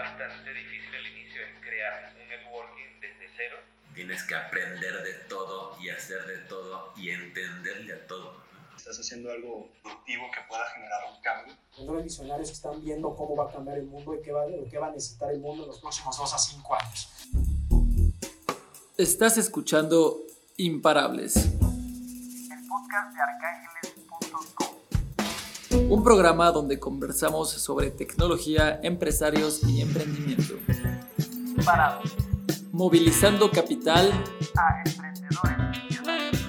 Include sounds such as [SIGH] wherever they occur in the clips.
bastante difícil el inicio, es crear un networking desde cero. Tienes que aprender de todo y hacer de todo y entenderle a todo. Estás haciendo algo productivo que pueda generar un cambio. Los visionarios que están viendo cómo va a cambiar el mundo y qué va, qué va a necesitar el mundo en los próximos dos a cinco años. Estás escuchando Imparables. El podcast de arcángeles.com. Un programa donde conversamos sobre tecnología, empresarios y emprendimiento. Imparables. Movilizando capital A emprendedores.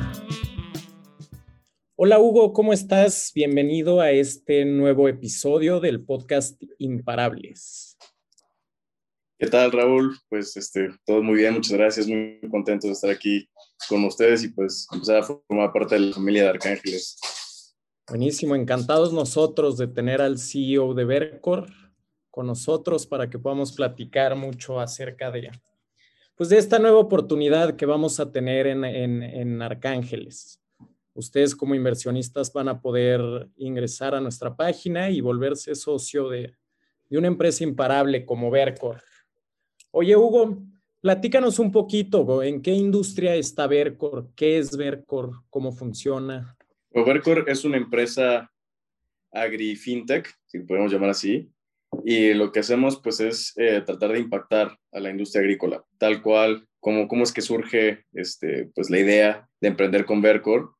Hola Hugo, ¿cómo estás? Bienvenido a este nuevo episodio del podcast Imparables. ¿Qué tal, Raúl? Pues este, todo muy bien, muchas gracias, muy contento de estar aquí con ustedes y pues empezar a formar parte de la familia de Arcángeles. Buenísimo, encantados nosotros de tener al CEO de Vercor con nosotros para que podamos platicar mucho acerca de, pues de esta nueva oportunidad que vamos a tener en, en, en Arcángeles. Ustedes como inversionistas van a poder ingresar a nuestra página y volverse socio de, de una empresa imparable como Vercor. Oye, Hugo, platícanos un poquito, ¿en qué industria está Vercor? ¿Qué es Vercor? ¿Cómo funciona? Vercor es una empresa agri-fintech, si podemos llamar así, y lo que hacemos pues es eh, tratar de impactar a la industria agrícola, tal cual, como cómo es que surge este, pues, la idea de emprender con Vercor.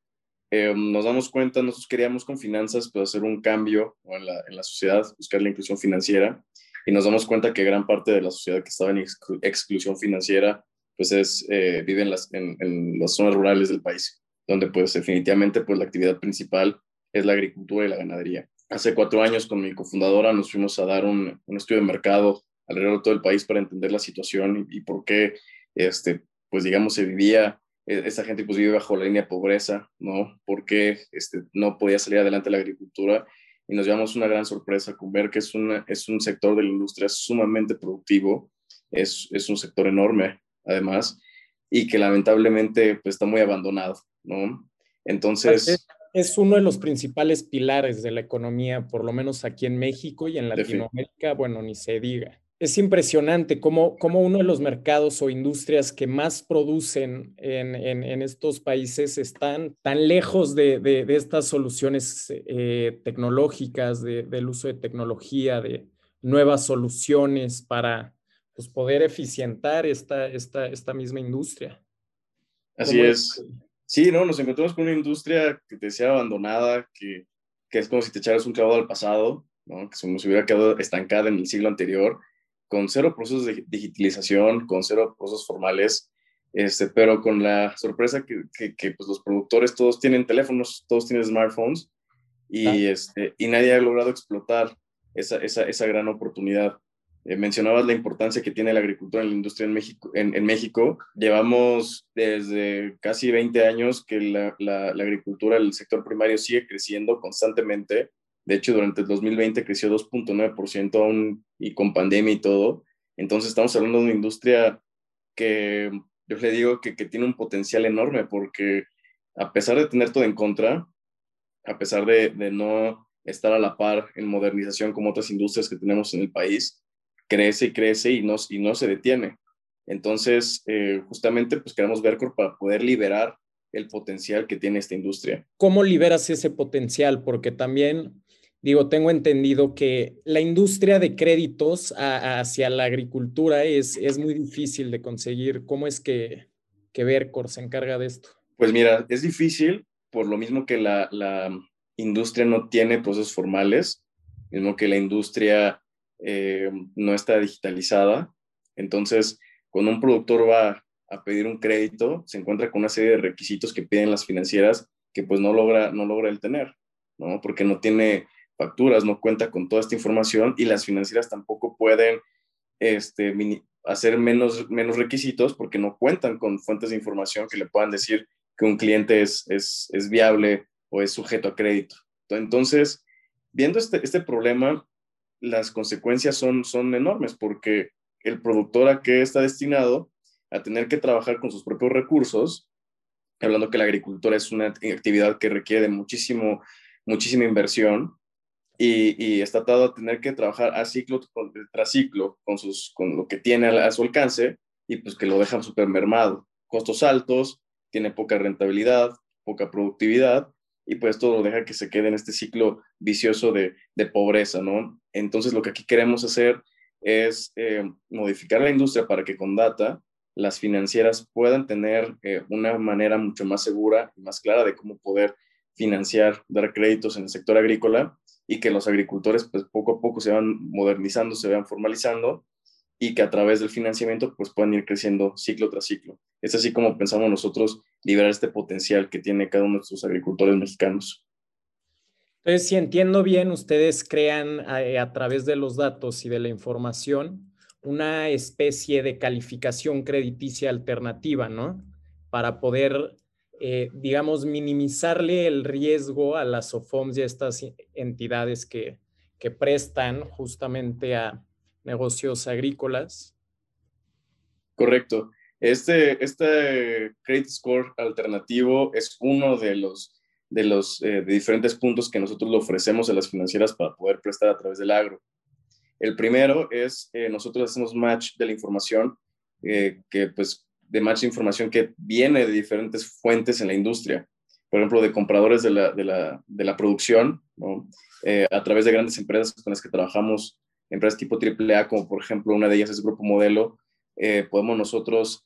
Eh, nos damos cuenta, nosotros queríamos con finanzas pues, hacer un cambio en la, en la sociedad, buscar la inclusión financiera, y nos damos cuenta que gran parte de la sociedad que estaba en exclu exclusión financiera pues es, eh, vive en las, en, en las zonas rurales del país donde pues definitivamente pues la actividad principal es la agricultura y la ganadería. Hace cuatro años con mi cofundadora nos fuimos a dar un, un estudio de mercado alrededor de todo el país para entender la situación y, por qué, este, pues digamos, se vivía, eh, esa gente pues vive bajo la línea de pobreza, ¿no? ¿Por qué este, no podía salir adelante la agricultura? Y nos llevamos una gran sorpresa con ver que es, una, es un sector de la industria sumamente productivo, es, es un sector enorme además, y que lamentablemente pues, está muy abandonado, ¿no? Entonces... Es, es, uno de los principales pilares de la economía, por lo menos aquí en México y en Latinoamérica, bueno, ni se diga. Es impresionante cómo, cómo uno de los mercados o industrias que más producen en, en, en estos países están tan lejos de, de, de estas soluciones eh, tecnológicas, de, del uso de tecnología, de nuevas soluciones para pues, poder eficientar esta, esta, esta misma industria. Así es. es. Sí, no, nos encontramos con una industria que te decía abandonada, que, que es como si te echaras un clavo al pasado, ¿no? que se nos hubiera quedado estancada en el siglo anterior, con cero procesos de digitalización, con cero procesos formales, este, pero con la sorpresa que, que, que pues los productores todos tienen teléfonos, todos tienen smartphones y, ah. este, y nadie ha logrado explotar esa, esa, esa gran oportunidad. Eh, mencionabas la importancia que tiene la agricultura en la industria en México. En, en México llevamos desde casi 20 años que la, la, la, agricultura, el sector primario sigue creciendo constantemente. De hecho, durante el 2020 creció 2.9% aún y con pandemia y todo. Entonces estamos hablando de una industria que yo le digo que, que tiene un potencial enorme porque a pesar de tener todo en contra, a pesar de, de no estar a la par en modernización como otras industrias que tenemos en el país, crece y crece y no, y no se detiene. Entonces, eh, justamente, pues queremos Vercor para poder liberar el potencial que tiene esta industria. ¿Cómo liberas ese potencial? Porque también, digo, tengo entendido que la industria de créditos a, hacia la agricultura es, es muy difícil de conseguir. ¿Cómo es que, que Vercor se encarga de esto? Pues mira, es difícil por lo mismo que la, la industria no tiene procesos formales, mismo que la industria eh, no está digitalizada. Entonces, cuando un productor va a pedir un crédito, se encuentra con una serie de requisitos que piden las financieras que pues no logra, no logra el tener, ¿no? Porque no tiene facturas, no cuenta con toda esta información y las financieras tampoco pueden este, hacer menos, menos requisitos porque no cuentan con fuentes de información que le puedan decir que un cliente es, es, es viable o es sujeto a crédito. Entonces, viendo este, este problema, las consecuencias son, son enormes porque el productor a qué está destinado a tener que trabajar con sus propios recursos, hablando que la agricultura es una actividad que requiere muchísimo, muchísima inversión y, está atado a tener que trabajar a ciclo tras ciclo con, sus, con lo que tiene a, su alcance y pues que lo dejan súper mermado. Costos altos, tiene poca rentabilidad, poca productividad y pues todo deja que se quede en este ciclo vicioso de, de pobreza, ¿no? Entonces lo que aquí queremos hacer es eh, modificar la industria para que con data las financieras puedan tener eh, una manera mucho más segura y más clara de cómo poder financiar, dar créditos en el sector agrícola y que los agricultores pues poco a poco se van modernizando, se van formalizando y que a través del financiamiento pues puedan ir creciendo ciclo tras ciclo. Es así como pensamos nosotros liberar este potencial que tiene cada uno de nuestros agricultores mexicanos. Entonces, si entiendo bien, ustedes crean eh, a, través de los datos y de la información una especie de calificación crediticia alternativa, ¿no? Para poder, eh, digamos, minimizarle el riesgo a las OFOMs y a estas entidades que, que prestan justamente a negocios agrícolas. Correcto. Este, este credit score alternativo es uno de los de los eh, diferentes puntos que nosotros le ofrecemos a las financieras para poder prestar a través del agro. El primero es, eh, nosotros hacemos match de la información, eh, que pues de match de información que viene de diferentes fuentes en la industria, por ejemplo, de compradores de la, de la, de la producción, ¿no? a través de grandes empresas con las que trabajamos, empresas tipo AAA, como por ejemplo una de ellas es Grupo Modelo, podemos nosotros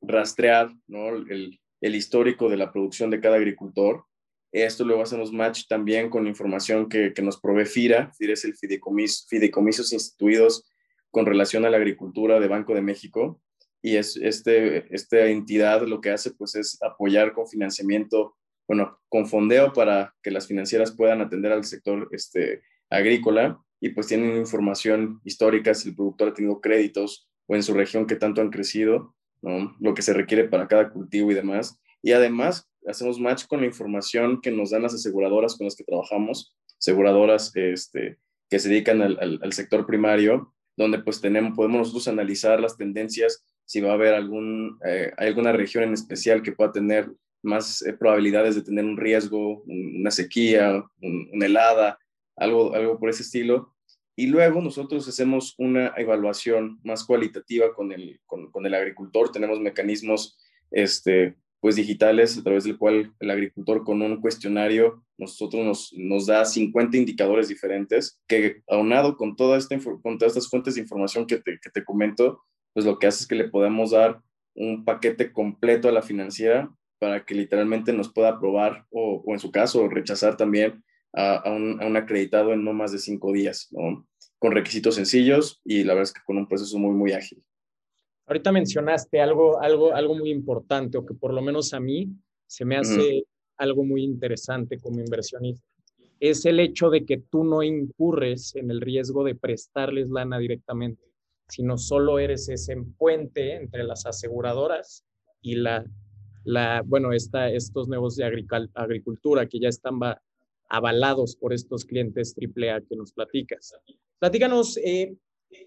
rastrear ¿no? el, histórico de la producción de cada agricultor esto luego hacemos match también con información que, nos provee FIRA. FIRA es el fideicomiso, fideicomisos instituidos con relación a la agricultura de Banco de México. Y es, este, esta entidad lo que hace pues es apoyar con financiamiento, bueno, con fondeo para que las financieras puedan atender al sector este, agrícola y pues tienen información histórica si el productor ha tenido créditos o en su región que tanto han crecido, ¿no? lo que se requiere para cada cultivo y demás. Y además hacemos match con la información que nos dan las aseguradoras con las que trabajamos, aseguradoras este, que se dedican al, sector primario, donde pues tenemos, podemos nosotros analizar las tendencias, si va a haber algún, eh, alguna región en especial que pueda tener más eh, probabilidades de tener un riesgo, una sequía, una helada, algo, algo por ese estilo. Y luego nosotros hacemos una evaluación más cualitativa con el, con, el agricultor, tenemos mecanismos este, pues digitales a través del cual el agricultor con un cuestionario nosotros nos, nos da 50 indicadores diferentes que aunado con, toda esta, con todas estas fuentes de información que te, que te comento, pues lo que hace es que le podemos dar un paquete completo a la financiera para que literalmente nos pueda aprobar o, o en su caso rechazar también a, a, un, a, un, acreditado en no más de cinco días, ¿no? con requisitos sencillos y la verdad es que con un proceso muy, muy ágil. Ahorita mencionaste algo, algo, algo muy importante, o que por lo menos a mí se me hace algo muy interesante como inversionista. Es el hecho de que tú no incurres en el riesgo de prestarles lana directamente, sino solo eres ese puente entre las aseguradoras y la, la bueno, esta, estos negocios de agricultura que ya están avalados por estos clientes AAA que nos platicas. Platícanos eh,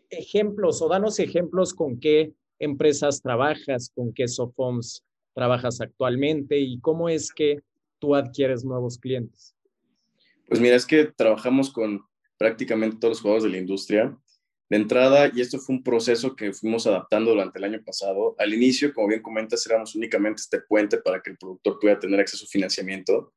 ejemplos o danos ejemplos con qué empresas trabajas, con qué SOFOMS trabajas actualmente y cómo es que tú adquieres nuevos clientes. Pues mira, es que trabajamos con prácticamente todos los jugadores de la industria. De entrada, y esto fue un proceso que fuimos adaptando durante el año pasado, al inicio, como bien comentas, éramos únicamente este puente para que el productor pudiera tener acceso a financiamiento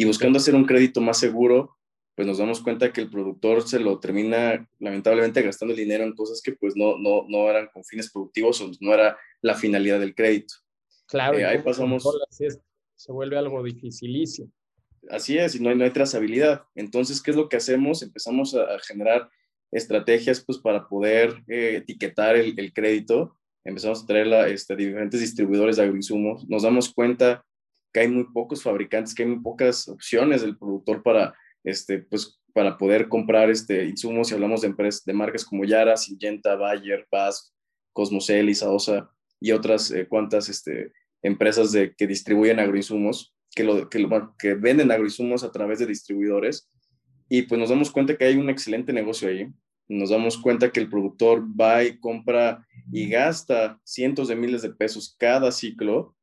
y buscando hacer un crédito más seguro, pues nos damos cuenta que el productor se lo termina lamentablemente gastando el dinero en cosas que pues no, no, no eran con fines productivos o no era la finalidad del crédito. Claro, eh, ahí pasamos. Se vuelve algo dificilísimo. Así es, y no hay, no hay trazabilidad. Entonces, ¿qué es lo que hacemos? Empezamos a, generar estrategias pues para poder eh, etiquetar el, el, crédito. Empezamos a traer a este, diferentes distribuidores de agroinsumos. Nos damos cuenta que hay muy pocos fabricantes, que hay muy pocas opciones del productor para este, pues, para poder comprar este, insumos, si hablamos de, empresas, de marcas como Yara, Syngenta, Bayer, Paz, Cosmocel, Isaosa y otras eh, cuantas este, empresas que distribuyen agroinsumos, que, lo, que, que venden agroinsumos a través de distribuidores. Y pues nos damos cuenta que hay un excelente negocio ahí. Nos damos cuenta que el productor va y compra y gasta cientos de miles de pesos cada ciclo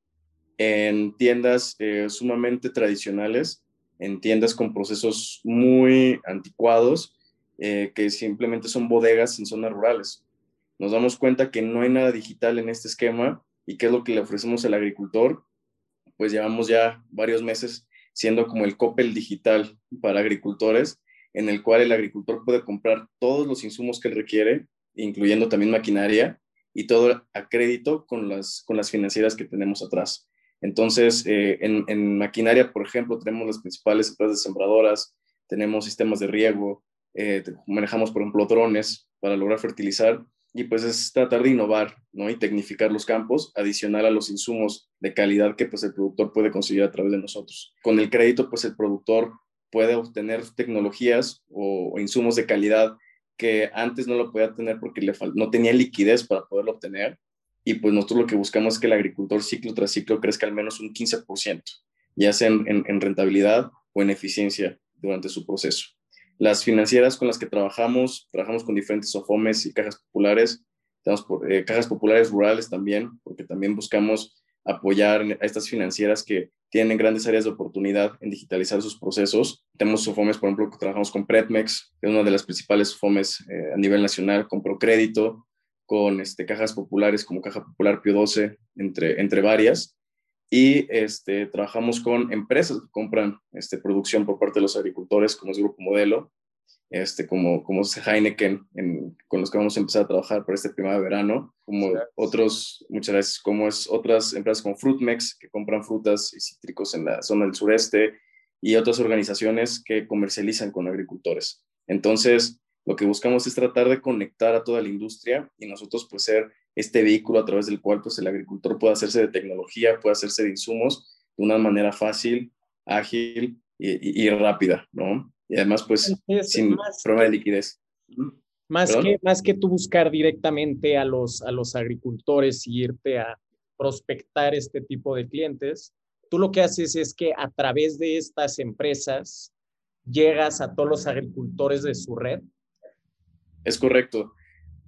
en tiendas eh, sumamente tradicionales en tiendas con procesos muy anticuados, eh, que simplemente son bodegas en zonas rurales. Nos damos cuenta que no hay nada digital en este esquema y qué es lo que le ofrecemos al agricultor. Pues llevamos ya varios meses siendo como el Coppel digital para agricultores, en el cual el agricultor puede comprar todos los insumos que requiere, incluyendo también maquinaria, y todo a crédito con las, con las financieras que tenemos atrás. Entonces, eh, en, maquinaria, por ejemplo, tenemos las principales empresas sembradoras, tenemos sistemas de riego, eh, manejamos, por ejemplo, drones para lograr fertilizar y pues es tratar de innovar ¿no? y tecnificar los campos adicional a los insumos de calidad que pues el productor puede conseguir a través de nosotros. Con el crédito, pues el productor puede obtener tecnologías o, o insumos de calidad que antes no lo podía tener porque le no tenía liquidez para poderlo obtener. Y pues nosotros lo que buscamos es que el agricultor ciclo tras ciclo crezca al menos un 15%, ya sea en, en, rentabilidad o en eficiencia durante su proceso. Las financieras con las que trabajamos, trabajamos con diferentes SOFOMES y cajas populares, eh, cajas populares rurales también, porque también buscamos apoyar a estas financieras que tienen grandes áreas de oportunidad en digitalizar sus procesos. Tenemos SOFOMES, por ejemplo, que trabajamos con Pretmex, que es una de las principales SOFOMES eh, a nivel nacional, con Procrédito, con este, cajas populares como Caja Popular Pio 12, entre, entre varias. Y este, trabajamos con empresas que compran este, producción por parte de los agricultores, como es Grupo Modelo, este, como, como Heineken, con los que vamos a empezar a trabajar por este primavera-verano, como otros, muchas veces, como es otras empresas como Fruitmex, que compran frutas y cítricos en la zona del sureste, y otras organizaciones que comercializan con agricultores. Entonces, lo que buscamos es tratar de conectar a toda la industria y nosotros pues ser este vehículo a través del cual pues el agricultor pueda hacerse de tecnología, pueda hacerse de insumos de una manera fácil, ágil y, y rápida, ¿no? y además pues sin problema de liquidez. Más que, más que tú buscar directamente a los, a los agricultores y irte a prospectar este tipo de clientes, tú lo que haces es que a través de estas empresas llegas a todos los agricultores de su red. Es correcto.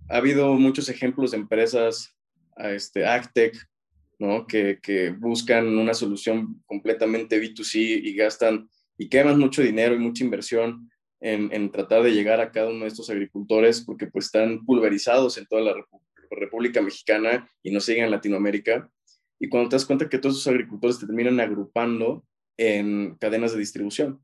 Ha habido muchos ejemplos de empresas, este, Actec, ¿no? que, buscan una solución completamente B2C y gastan y queman mucho dinero y mucha inversión en, en, tratar de llegar a cada uno de estos agricultores porque pues están pulverizados en toda la República Mexicana y no siguen en Latinoamérica. Y cuando te das cuenta que todos esos agricultores te terminan agrupando en cadenas de distribución.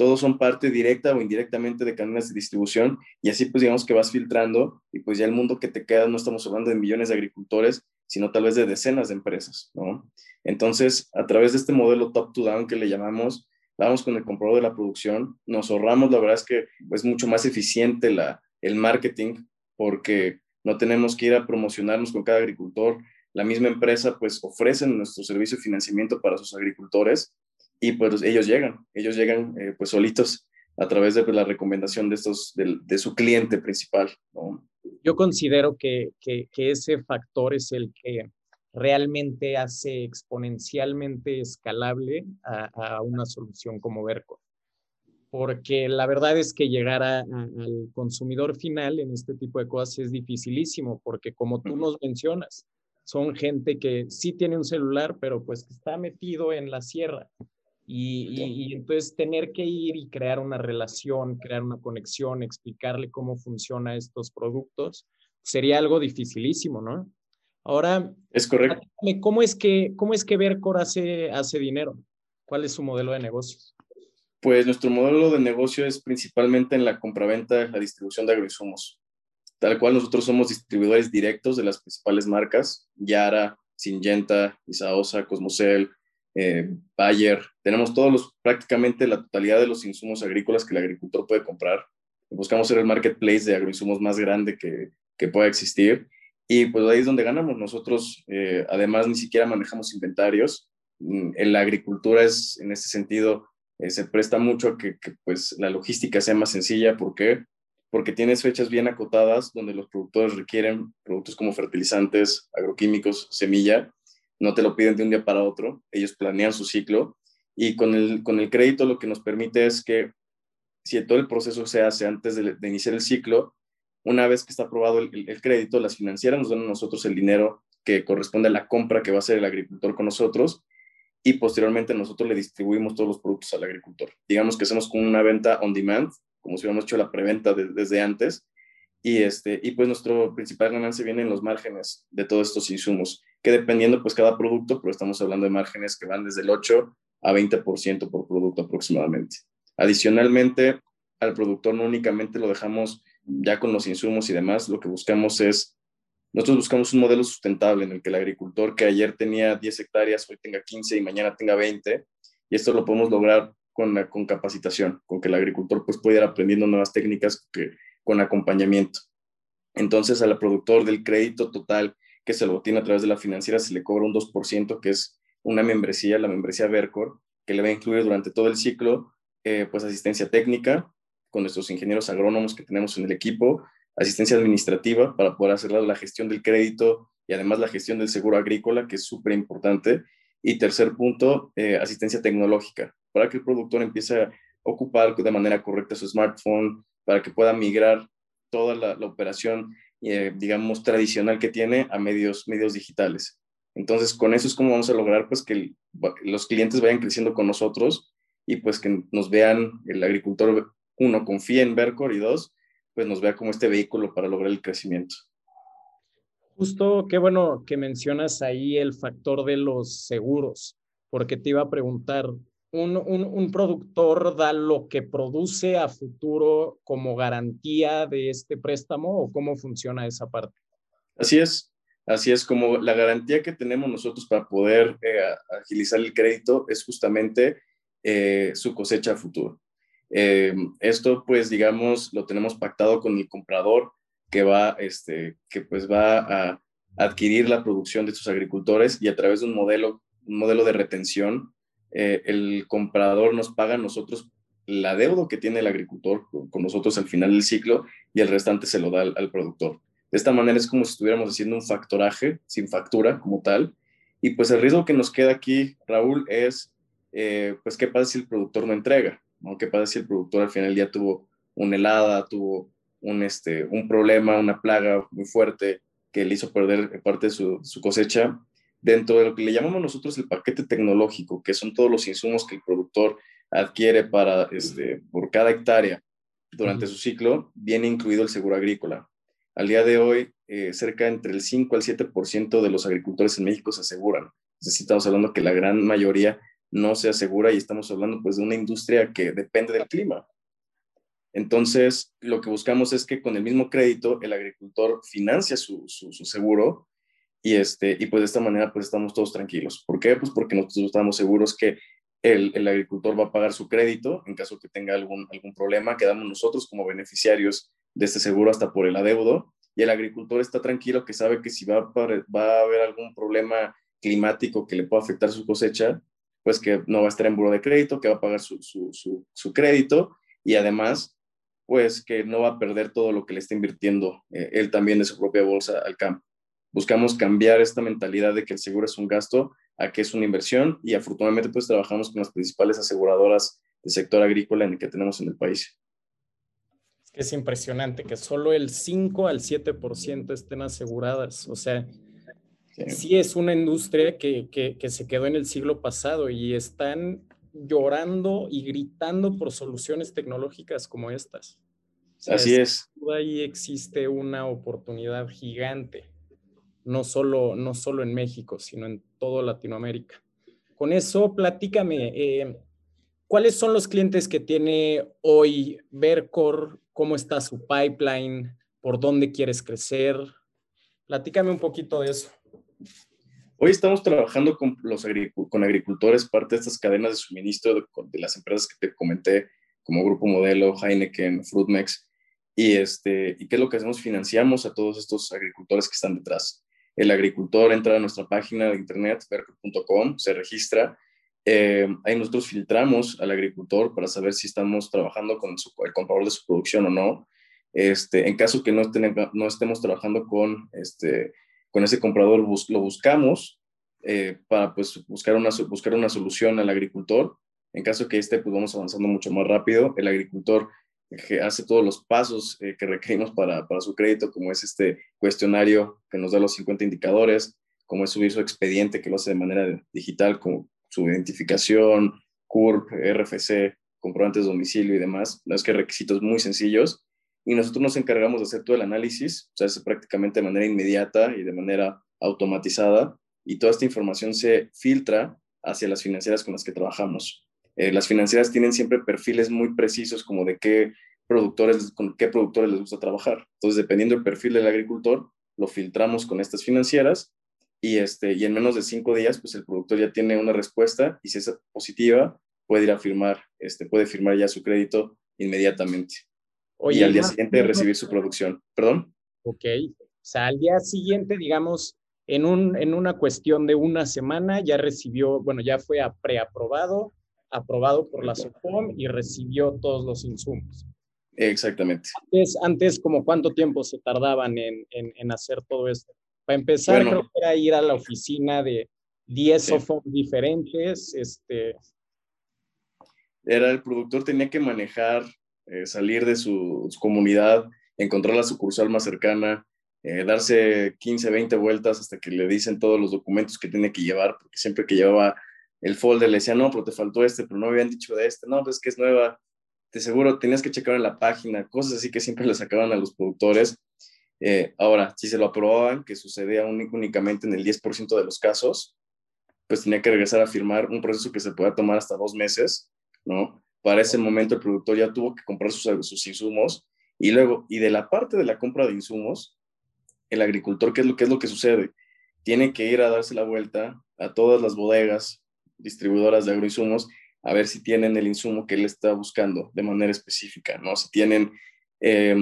Todos son parte directa o indirectamente de cadenas de distribución y así pues digamos que vas filtrando y pues ya el mundo que te queda no estamos hablando de millones de agricultores, sino tal vez de decenas de empresas, ¿no? Entonces, a través de este modelo top to down que le llamamos, vamos con el comprador de la producción, nos ahorramos, la verdad es que es mucho más eficiente la, el marketing porque no tenemos que ir a promocionarnos con cada agricultor. La misma empresa pues ofrece nuestro servicio de financiamiento para sus agricultores y pues ellos llegan, ellos llegan eh, pues solitos a través de pues, la recomendación de, estos, de, de su cliente principal. Yo considero que, que, que ese factor es el que realmente hace exponencialmente escalable a, una solución como Verco. Porque la verdad es que llegar al consumidor final en este tipo de cosas es dificilísimo, porque como tú nos mencionas, son gente que sí tiene un celular, pero pues que está metido en la sierra. Y, y, entonces tener que ir y crear una relación, crear una conexión, explicarle cómo funcionan estos productos, sería algo dificilísimo, ¿no? Ahora, es correcto. ¿Cómo es que, cómo es que Vercor hace, hace dinero? ¿Cuál es su modelo de negocios? Pues nuestro modelo de negocio es principalmente en la compraventa, la distribución de agroinsumos. Tal cual nosotros somos distribuidores directos de las principales marcas, Yara, Syngenta, Isaosa, Cosmocel, eh, Bayer. Tenemos todos los, prácticamente la totalidad de los insumos agrícolas que el agricultor puede comprar. Buscamos ser el marketplace de agroinsumos más grande que, que pueda existir y pues ahí es donde ganamos. Nosotros, eh, además, ni siquiera manejamos inventarios. Mm, en la agricultura es, en este sentido, eh, se presta mucho a que, pues, la logística sea más sencilla. ¿Por qué? Porque tienes fechas bien acotadas donde los productores requieren productos como fertilizantes, agroquímicos, semilla. No te lo piden de un día para otro. Ellos planean su ciclo. Y con el, con el crédito lo que nos permite es que si todo el proceso se hace antes de, iniciar el ciclo, una vez que está aprobado el, crédito, las financieras nos dan a nosotros el dinero que corresponde a la compra que va a hacer el agricultor con nosotros y posteriormente nosotros le distribuimos todos los productos al agricultor. Digamos que hacemos como una venta on demand, como si hubiéramos hecho la preventa desde antes, y, este, y pues nuestro principal ganancia viene en los márgenes de todos estos insumos, que dependiendo pues cada producto, pero estamos hablando de márgenes que van desde el 8 a 20% por producto aproximadamente. Adicionalmente, al productor no únicamente lo dejamos ya con los insumos y demás, lo que buscamos es, nosotros buscamos un modelo sustentable en el que el agricultor que ayer tenía 10 hectáreas, hoy tenga 15 y mañana tenga 20, y esto lo podemos lograr con, con capacitación, con que el agricultor pues pueda ir aprendiendo nuevas técnicas con acompañamiento. Entonces al productor del crédito total que se lo tiene a través de la financiera se le cobra un 2%, que es una membresía, la membresía Vercor, que le va a incluir durante todo el ciclo eh, pues asistencia técnica con nuestros ingenieros agrónomos que tenemos en el equipo, asistencia administrativa para poder hacer la gestión del crédito y además la gestión del seguro agrícola, que es súper importante. Y tercer punto, eh, asistencia tecnológica, para que el productor empiece a ocupar de manera correcta su smartphone, para que pueda migrar toda la, operación, eh, digamos, tradicional que tiene a medios, medios digitales. Entonces, con eso es como vamos a lograr pues que los clientes vayan creciendo con nosotros y pues que nos vean, el agricultor, uno, confía en Vercor y dos, pues nos vea como este vehículo para lograr el crecimiento. Justo, qué bueno que mencionas ahí el factor de los seguros, porque te iba a preguntar, ¿un, un, un productor da lo que produce a futuro como garantía de este préstamo o cómo funciona esa parte? Así es, así es como la garantía que tenemos nosotros para poder eh, agilizar el crédito es justamente eh, su cosecha a futuro. Eh, esto, pues, digamos, lo tenemos pactado con el comprador que va, este, que pues va a adquirir la producción de sus agricultores y a través de un modelo, un modelo de retención, eh, el comprador nos paga a nosotros la deuda que tiene el agricultor con nosotros al final del ciclo y el restante se lo da al, productor. De esta manera es como si estuviéramos haciendo un factoraje sin factura como tal. Y pues el riesgo que nos queda aquí, Raúl, es eh, pues qué pasa si el productor no entrega, ¿no? ¿Qué pasa si el productor al final ya tuvo una helada, tuvo un, este, un problema, una plaga muy fuerte que le hizo perder parte de su, cosecha, dentro de lo que le llamamos nosotros el paquete tecnológico, que son todos los insumos que el productor adquiere para, este, por cada hectárea durante su ciclo, viene incluido el seguro agrícola. Al día de hoy, eh, cerca entre el 5 al 7% de los agricultores en México se aseguran. Es decir, estamos hablando que la gran mayoría no se asegura y estamos hablando pues de una industria que depende del clima. Entonces, lo que buscamos es que con el mismo crédito el agricultor financia su, seguro y, este, y pues de esta manera pues estamos todos tranquilos. ¿Por qué? Pues porque nosotros estamos seguros que el, el, agricultor va a pagar su crédito en caso que tenga algún, algún problema, quedamos nosotros como beneficiarios de este seguro hasta por el adeudo y el agricultor está tranquilo que sabe que si va va a haber algún problema climático que le pueda afectar su cosecha, pues que no va a estar en buro de crédito, que va a pagar su, su, su, crédito y además, pues que no va a perder todo lo que le está invirtiendo eh, él también de su propia bolsa al campo. Buscamos cambiar esta mentalidad de que el seguro es un gasto a que es una inversión y afortunadamente pues trabajamos con las principales aseguradoras del sector agrícola en el que tenemos en el país. Es que es impresionante que solo el 5 al 7% estén aseguradas. O sea, sí es una industria que, se quedó en el siglo pasado y están llorando y gritando por soluciones tecnológicas como estas. Así es. Ahí existe una oportunidad gigante, no solo, no solo en México, sino en toda Latinoamérica. Con eso, platícame, eh, ¿cuáles son los clientes que tiene hoy Vercor? ¿Cómo está su pipeline? ¿Por dónde quieres crecer? Platícame un poquito de eso. Hoy estamos trabajando con, los con agricultores, parte de estas cadenas de suministro de, las empresas que te comenté, como Grupo Modelo, Heineken, Fruitmex, y, este, y qué es lo que hacemos, financiamos a todos estos agricultores que están detrás. El agricultor entra a nuestra página de internet, verco.com, se registra, eh, ahí nosotros filtramos al agricultor para saber si estamos trabajando con el comprador de su producción o no. Este, en caso que no, no estemos trabajando con este, con ese comprador lo buscamos eh, para pues, buscar, una, buscar una solución al agricultor. En caso que esté, pues vamos avanzando mucho más rápido. El agricultor que hace todos los pasos eh, que requerimos para, para, su crédito, como es este cuestionario que nos da los 50 indicadores, como es subir su expediente que lo hace de manera digital, como su identificación, CURP, RFC, comprobantes de domicilio y demás, es que requisitos muy sencillos, y nosotros nos encargamos de hacer todo el análisis, se hace prácticamente de manera inmediata y de manera automatizada, y toda esta información se filtra hacia las financieras con las que trabajamos. Eh, las financieras tienen siempre perfiles muy precisos como de qué productores, con qué productores les gusta trabajar. Entonces, dependiendo del perfil del agricultor, lo filtramos con estas financieras y, este, y en menos de cinco días, pues el productor ya tiene una respuesta y si es positiva, puede ir a firmar, este, puede firmar ya su crédito inmediatamente. y al día siguiente recibir su producción. ¿Perdón? Ok. O sea, al día siguiente, digamos, en, un, en una cuestión de una semana ya recibió, bueno, ya fue preaprobado, aprobado por la SOCOM y recibió todos los insumos. Exactamente. Antes, antes como cuánto tiempo se tardaban en, en, hacer todo esto. Para empezar, creo que era ir a la oficina de 10 sí. diferentes. Este... Era el productor tenía que manejar, eh, salir de su, su, comunidad, encontrar la sucursal más cercana, eh, darse 15, 20 vueltas hasta que le dicen todos los documentos que tiene que llevar, porque siempre que llevaba el folder le decía, no, pero te faltó este, pero no habían dicho de este, no, pues que es nueva, te seguro tenías que checar en la página, cosas así que siempre le sacaban a los productores. Eh, ahora, si se lo aprobaban, que sucedía únicamente en el 10% de los casos, pues tenía que regresar a firmar un proceso que se pueda tomar hasta dos meses, ¿no? Para ese momento el productor ya tuvo que comprar sus, sus insumos y luego, y de la parte de la compra de insumos, el agricultor, ¿qué es lo que es lo que sucede? Tiene que ir a darse la vuelta a todas las bodegas distribuidoras de agroinsumos a ver si tienen el insumo que él está buscando de manera específica, ¿no? Si tienen, eh,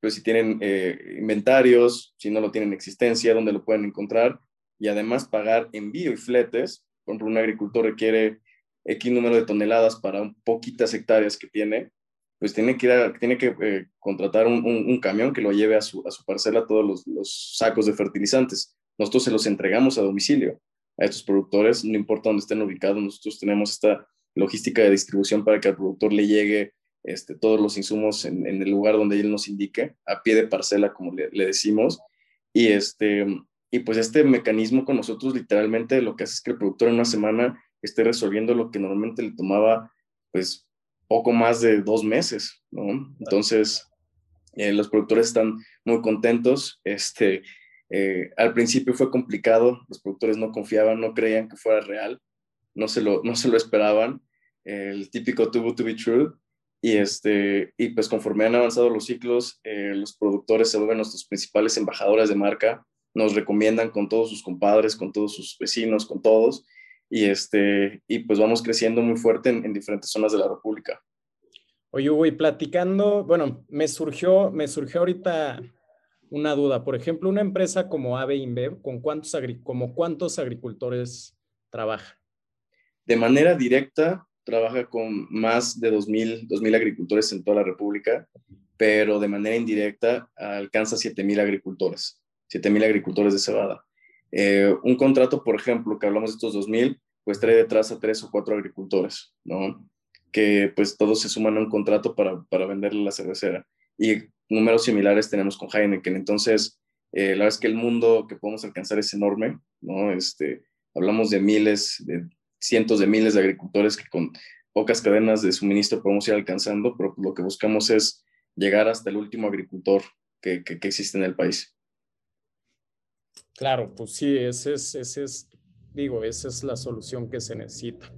pues si tienen eh, inventarios, si no lo tienen existencia, dónde lo pueden encontrar y además pagar envío y fletes. Por ejemplo, un agricultor requiere X número de toneladas para un poquitas hectáreas que tiene, pues tiene que, ir tiene que eh, contratar un, un, un, camión que lo lleve a su, a su parcela todos los, los, sacos de fertilizantes. Nosotros se los entregamos a domicilio a estos productores, no importa dónde estén ubicados, nosotros tenemos esta logística de distribución para que al productor le llegue este, todos los insumos en, el lugar donde él nos indique, a pie de parcela, como le, decimos. Y, este, y pues este mecanismo con nosotros literalmente lo que hace es que el productor en una semana esté resolviendo lo que normalmente le tomaba pues poco más de dos meses. Entonces, eh, los productores están muy contentos. Este, eh, al principio fue complicado, los productores no confiaban, no creían que fuera real, no se lo, no se lo esperaban, el típico good to be true. Y, este, y pues conforme han avanzado los ciclos, eh, los productores se vuelven nuestros principales embajadores de marca, nos recomiendan con todos sus compadres, con todos sus vecinos, con todos, y, este, y pues vamos creciendo muy fuerte en, en diferentes zonas de la República. Oye, Hugo, platicando, bueno, me surgió, me surgió ahorita una duda. Por ejemplo, una empresa como AVE InBev, ¿con cuántos, como cuántos agricultores trabaja? De manera directa, trabaja con más de 2.000, 2000 agricultores en toda la República, pero de manera indirecta alcanza 7.000 agricultores, 7.000 agricultores de cebada. Eh, un contrato, por ejemplo, que hablamos de estos 2.000, pues trae detrás a tres o cuatro agricultores, ¿no? Que pues todos se suman a un contrato para, para venderle la cervecera. Y números similares tenemos con Heineken. Entonces, eh, la verdad es que el mundo que podemos alcanzar es enorme, ¿no? Este, hablamos de miles, de cientos de miles de agricultores que con pocas cadenas de suministro podemos ir alcanzando, pero lo que buscamos es llegar hasta el último agricultor que, que, existe en el país. Claro, pues sí, ese es, ese es, digo, esa es la solución que se necesita.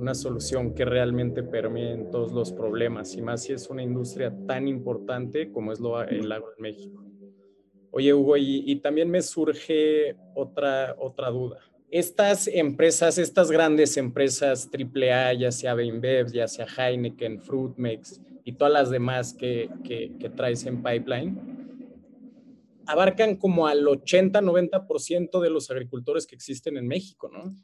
Una solución que realmente permee en todos los problemas, y más si es una industria tan importante como es lo, el agro en México. Oye, Hugo, y, y también me surge otra, otra duda. Estas empresas, estas grandes empresas AAA, ya sea Beinbev, ya sea Heineken, Fruitmex y todas las demás que, que, que traes en pipeline, abarcan como al 80-90% de los agricultores que existen en México, ¿no?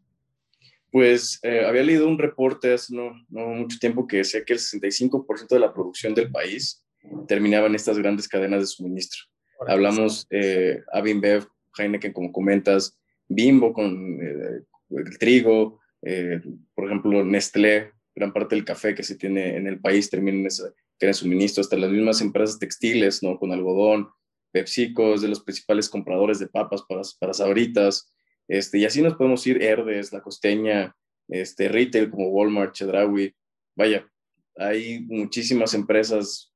Pues eh, había leído un reporte hace no, no, mucho tiempo que decía que el 65% de la producción del país terminaba en estas grandes cadenas de suministro. Ahora, Hablamos eh, Avinbev, Heineken, como comentas, Bimbo con eh, el trigo, eh, por ejemplo, Nestlé, gran parte del café que se tiene en el país termina en esa cadena de suministro, hasta las mismas empresas textiles, ¿no? Con algodón, PepsiCo es de los principales compradores de papas para, para sabritas, este, y así nos podemos ir, Herdes, La Costeña, este, retail como Walmart, Chedraui, vaya, hay muchísimas empresas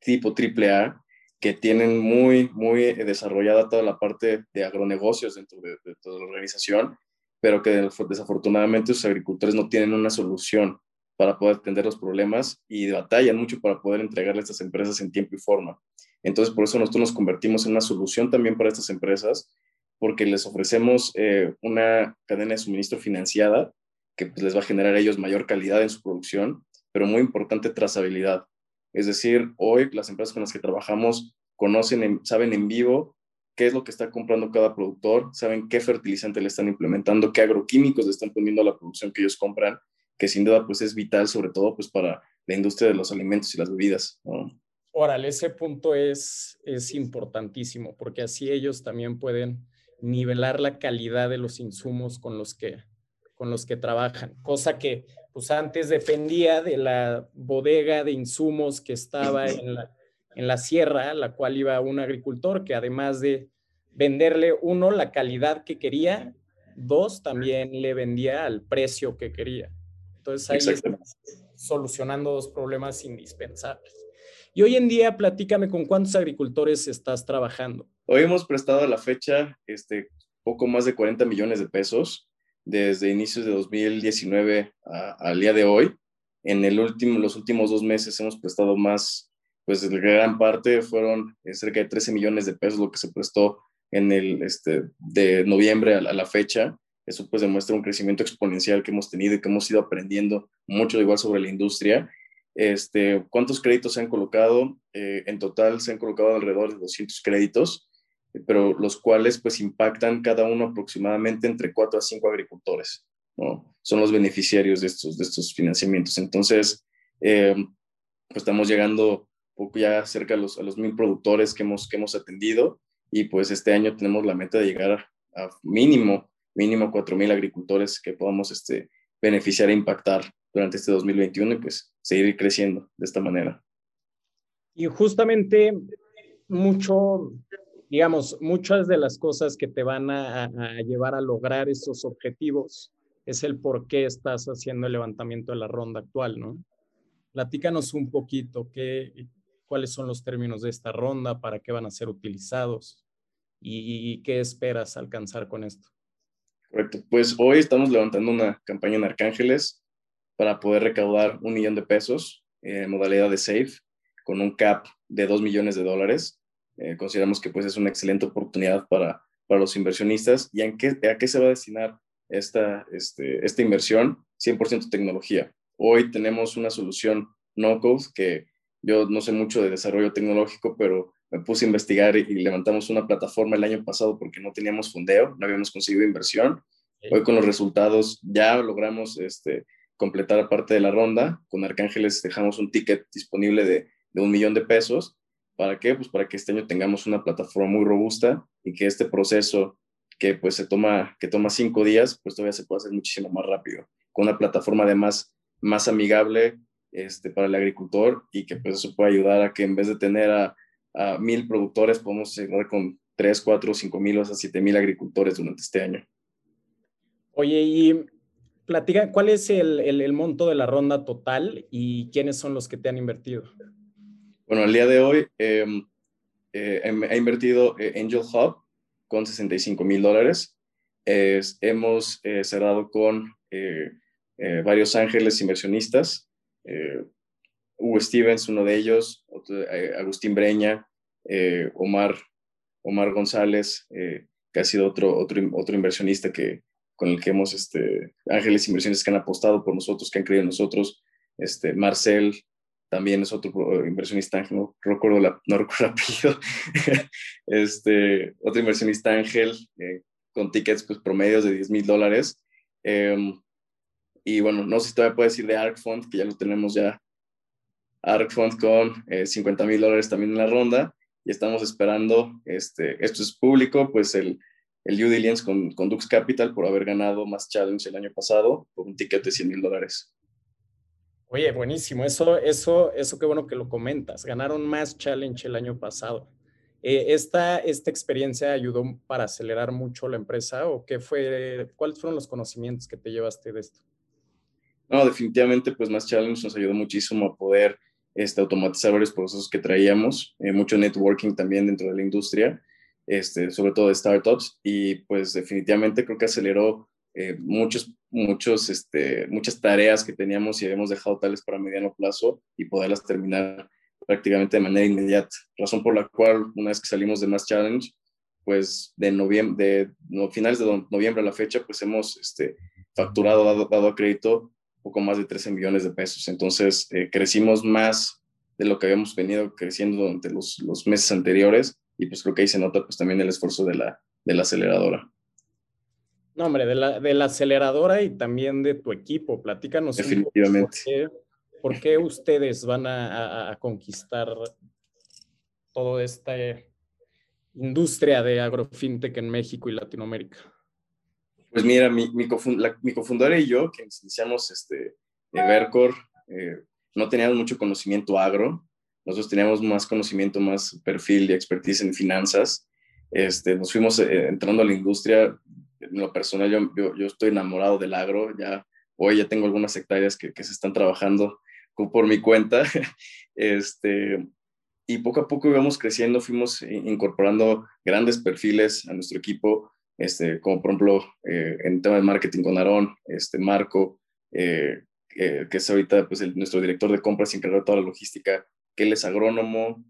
tipo AAA que tienen muy, muy desarrollada toda la parte de agronegocios dentro de, toda la organización, pero que desafortunadamente sus agricultores no tienen una solución para poder atender los problemas y batallan mucho para poder entregarle a estas empresas en tiempo y forma. Entonces, por eso nosotros nos convertimos en una solución también para estas empresas, porque les ofrecemos eh, una cadena de suministro financiada que pues, les va a generar a ellos mayor calidad en su producción, pero muy importante trazabilidad. Es decir, hoy las empresas con las que trabajamos conocen, saben en vivo qué es lo que está comprando cada productor, saben qué fertilizante le están implementando, qué agroquímicos le están poniendo a la producción que ellos compran, que sin duda pues es vital sobre todo pues para la industria de los alimentos y las bebidas. Órale, ese punto es, es importantísimo porque así ellos también pueden nivelar la calidad de los insumos con los que, con los que trabajan, cosa que pues antes dependía de la bodega de insumos que estaba en la, en la sierra, la cual iba un agricultor que además de venderle, uno, la calidad que quería, dos, también le vendía al precio que quería. Entonces ahí estás solucionando dos problemas indispensables. Y hoy en día, platícame con cuántos agricultores estás trabajando. Hoy hemos prestado a la fecha este, poco más de 40 millones de pesos desde inicios de 2019 al día de hoy. En el último, los últimos dos meses hemos prestado más, pues gran parte fueron eh, cerca de 13 millones de pesos lo que se prestó en el, este, de noviembre a la fecha. Eso pues demuestra un crecimiento exponencial que hemos tenido y que hemos ido aprendiendo mucho igual sobre la industria. Este, ¿Cuántos créditos se han colocado? Eh, en total se han colocado alrededor de 200 créditos, pero los cuales pues impactan cada uno aproximadamente entre 4 a 5 agricultores. ¿no? Son los beneficiarios de estos, de estos financiamientos. Entonces, eh, pues estamos llegando poco ya cerca a los, a los mil productores que hemos, que hemos atendido y pues este año tenemos la meta de llegar a mínimo mínimo 4.000 agricultores que podamos este, beneficiar e impactar durante este 2021 y pues seguir creciendo de esta manera. Y justamente mucho, digamos, muchas de las cosas que te van a, llevar a lograr esos objetivos es el por qué estás haciendo el levantamiento de la ronda actual, ¿no? Platícanos un poquito qué, cuáles son los términos de esta ronda, para qué van a ser utilizados y, y qué esperas alcanzar con esto. Correcto. Pues hoy estamos levantando una campaña en Arcángeles para poder recaudar un millón de pesos en modalidad de SAFE con un cap de dos millones de dólares. Eh, consideramos que pues es una excelente oportunidad para, para los inversionistas. ¿Y en qué, a qué se va a destinar esta, este, esta inversión? 100% tecnología. Hoy tenemos una solución no-code que yo no sé mucho de desarrollo tecnológico, pero me puse a investigar y, levantamos una plataforma el año pasado porque no teníamos fundeo, no habíamos conseguido inversión. Hoy con los resultados ya logramos este, completar parte de la ronda. Con Arcángeles dejamos un ticket disponible de, de un millón de pesos. ¿Para qué? Pues para que este año tengamos una plataforma muy robusta y que este proceso que pues se toma, que toma cinco días, pues todavía se puede hacer muchísimo más rápido. Con una plataforma además más amigable este, para el agricultor y que pues eso puede ayudar a que en vez de tener a mil productores, podemos llegar con tres, cuatro, cinco mil o hasta siete mil agricultores durante este año. Oye, y platica, ¿cuál es el, el, monto de la ronda total y quiénes son los que te han invertido? Bueno, al día de hoy em, eh, eh, ha invertido eh, Angel Hub con 65 mil dólares. hemos eh, cerrado con varios ángeles inversionistas. Hugo Stevens, uno de ellos, eh, Agustín Breña, eh, Omar, Omar González, eh, que ha sido otro, otro, otro inversionista que, con el que hemos, este, ángeles inversiones que han apostado por nosotros, que han creído en nosotros, este, Marcel también es otro inversionista ángel, no recuerdo, la, no [LAUGHS] recuerdo apellido, este, otro inversionista ángel con tickets pues, promedios de 10 mil dólares. Em, y bueno, no sé si todavía puedo decir de ARC Fund, que ya lo tenemos ya ArcFund con 50 eh, mil dólares también en la ronda y estamos esperando, este, esto es público, pues el, el due con, con, Dux Capital por haber ganado más challenge el año pasado por un ticket de 100 mil dólares. Oye, buenísimo, eso, eso, eso qué bueno que lo comentas, ganaron más challenge el año pasado. Eh, esta, ¿Esta experiencia ayudó para acelerar mucho la empresa o qué fue, cuáles fueron los conocimientos que te llevaste de esto? No, definitivamente, pues Más Challenge nos ayudó muchísimo a poder este, automatizar varios procesos que traíamos, eh, mucho networking también dentro de la industria, este, sobre todo de startups, y pues definitivamente creo que aceleró eh, muchos, muchos, este, muchas tareas que teníamos y habíamos dejado tales para mediano plazo y poderlas terminar prácticamente de manera inmediata. Razón por la cual, una vez que salimos de Mass Challenge, pues de noviembre, de finales de noviembre a la fecha, pues hemos este, facturado, dado, dado a crédito poco más de 13 millones de pesos. Entonces, eh, crecimos más de lo que habíamos venido creciendo durante los, los, meses anteriores y pues creo que ahí se nota pues también el esfuerzo de la, de la aceleradora. No, hombre, de la, de la aceleradora y también de tu equipo. Platícanos. Definitivamente. Un poco por, qué, ustedes van a, a, conquistar toda esta industria de agrofintech en México y Latinoamérica? Pues mira, mi, mi, cofundadora y yo, que iniciamos este, Evercore, eh, no teníamos mucho conocimiento agro. Nosotros teníamos más conocimiento, más perfil y expertise en finanzas. Este, nos fuimos eh, entrando a la industria en lo personal, yo, yo, estoy enamorado del agro, ya hoy ya tengo algunas hectáreas que, que se están trabajando por mi cuenta, [LAUGHS] este, y poco a poco íbamos creciendo, fuimos incorporando grandes perfiles a nuestro equipo, este, como por ejemplo eh, en tema de marketing con Aarón, este, Marco, eh, eh, que es ahorita pues, el, nuestro director de compras y encargado de toda la logística, que él es agrónomo,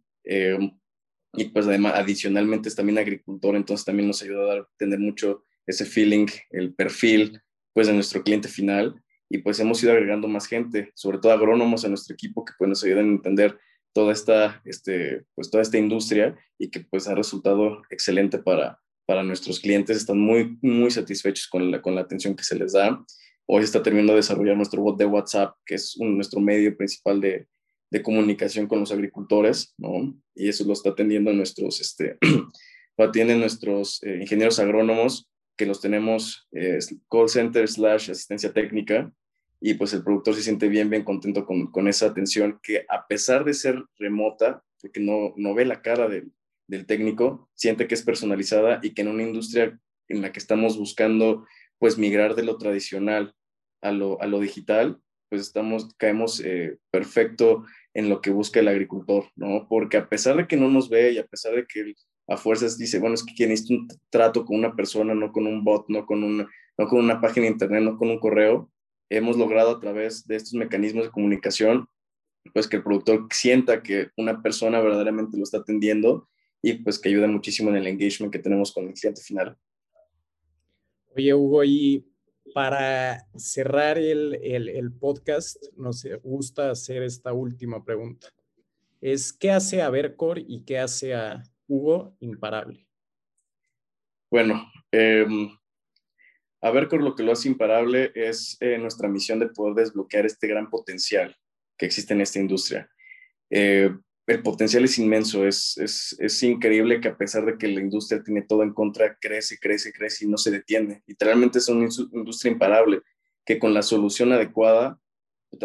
y pues además adicionalmente es también agricultor, entonces también nos ayuda a dar, tener mucho ese feeling, el perfil, pues de nuestro cliente final. Y pues hemos ido agregando más gente, sobre todo agrónomos a nuestro equipo que pues nos ayudan a entender toda esta, este, pues toda esta industria y que pues ha resultado excelente para, para nuestros clientes. Están muy, muy satisfechos con la, con la atención que se les da. Hoy está terminando de desarrollar nuestro bot de WhatsApp, que es nuestro medio principal de, de, comunicación con los agricultores, ¿no? Y eso lo está atendiendo nuestros, este, [CLEARS THROAT] lo atienden nuestros eh, ingenieros agrónomos que los tenemos eh, call center slash asistencia técnica y pues el productor se siente bien, bien contento con, con esa atención que a pesar de ser remota, porque no, no ve la cara del, del técnico, siente que es personalizada y que en una industria en la que estamos buscando pues migrar de lo tradicional a lo, a lo digital, pues estamos, caemos eh, perfecto en lo que busca el agricultor, ¿no? Porque a pesar de que no nos ve y a pesar de que a fuerzas dice, bueno, es que necesita un trato con una persona, no con un bot, no con una, no con una página de internet, no con un correo, hemos logrado a través de estos mecanismos de comunicación, pues que el productor sienta que una persona verdaderamente lo está atendiendo y pues que ayuda muchísimo en el engagement que tenemos con el cliente final. Oye, Hugo, y para cerrar el, el, el podcast, nos gusta hacer esta última pregunta. Es, ¿qué hace a Vercor y qué hace a Hugo imparable? Bueno, eh, a ver con lo que lo hace imparable es eh, nuestra misión de poder desbloquear este gran potencial que existe en esta industria. Eh, el potencial es inmenso, es, es, es, increíble que a pesar de que la industria tiene todo en contra, crece, crece, crece y no se detiene. Literalmente es una industria imparable que con la solución adecuada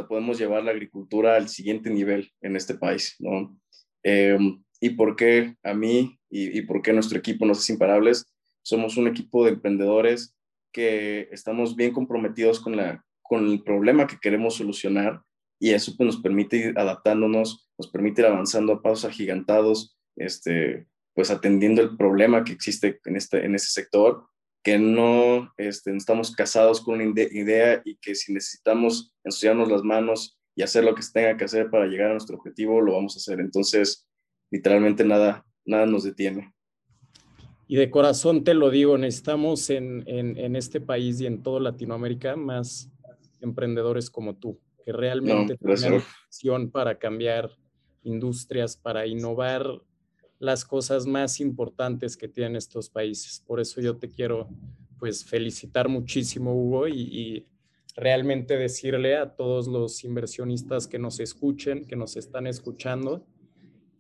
podemos llevar la agricultura al siguiente nivel en este país. ¿no? Eh, y por qué a mí y, por qué nuestro equipo nos es imparables. Somos un equipo de emprendedores que estamos bien comprometidos con, la, con el problema que queremos solucionar y eso pues, nos permite ir adaptándonos, nos permite ir avanzando a pasos agigantados, este, pues atendiendo el problema que existe en este, en ese sector, que no este, estamos casados con una idea y que si necesitamos ensuciarnos las manos y hacer lo que se tenga que hacer para llegar a nuestro objetivo, lo vamos a hacer. Entonces, literalmente nada, nada nos detiene. Y de corazón te lo digo, necesitamos en, en, en este país y en toda Latinoamérica más emprendedores como tú, que realmente no, tengan visión para cambiar industrias, para innovar las cosas más importantes que tienen estos países. Por eso yo te quiero pues felicitar muchísimo, Hugo, y, y realmente decirle a todos los inversionistas que nos escuchen, que nos están escuchando,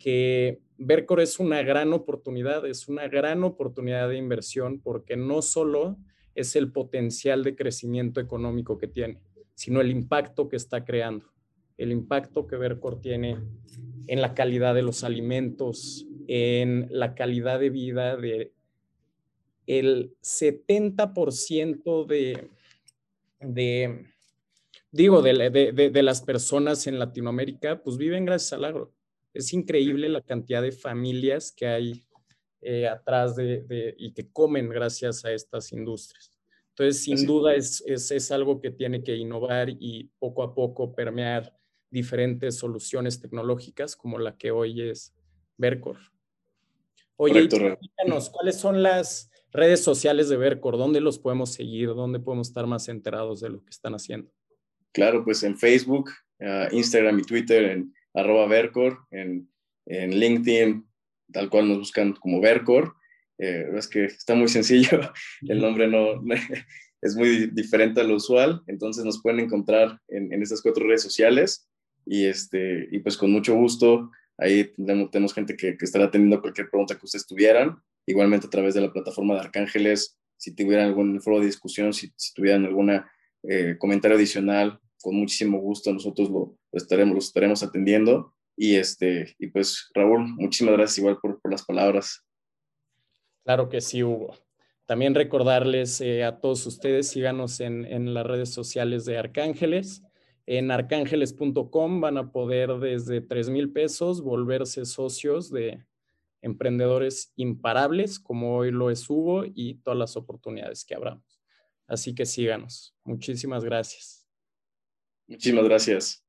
que Vercor es una gran oportunidad, es una gran oportunidad de inversión porque no solo es el potencial de crecimiento económico que tiene, sino el impacto que está creando, el impacto que Vercor tiene en la calidad de los alimentos, en la calidad de vida de el 70% de, de, digo, de, las personas en Latinoamérica, pues viven gracias al agro. Es increíble la cantidad de familias que hay eh, atrás de, y que comen gracias a estas industrias. Entonces, sin duda es, es, es, algo que tiene que innovar y poco a poco permear diferentes soluciones tecnológicas como la que hoy es Vercor. Oye, ¿cuáles son las redes sociales de Vercor? ¿Dónde los podemos seguir? ¿Dónde podemos estar más enterados de lo que están haciendo? Claro, pues en Facebook, ah, Instagram y Twitter, en arroba Vercor, en, en LinkedIn, tal cual nos buscan como Vercor. Eh, es que está muy sencillo, [LAUGHS] el nombre no [LAUGHS] es muy diferente a lo usual, entonces nos pueden encontrar en, en estas cuatro redes sociales y, este, y pues con mucho gusto, ahí tenemos, gente que, que, estará atendiendo cualquier pregunta que ustedes tuvieran, igualmente a través de la plataforma de Arcángeles, si tuvieran algún foro de discusión, si, tuvieran algún eh, comentario adicional, con muchísimo gusto nosotros lo, estaremos, lo estaremos atendiendo. Y, este, y pues Raúl, muchísimas gracias igual por, por las palabras. Claro que sí, Hugo. También recordarles eh, a todos ustedes, síganos en, en las redes sociales de Arcángeles. En arcángeles.com van a poder desde 3 mil pesos volverse socios de emprendedores imparables, como hoy lo es Hugo, y todas las oportunidades que habrá. Así que síganos. Muchísimas gracias. Muchísimas gracias.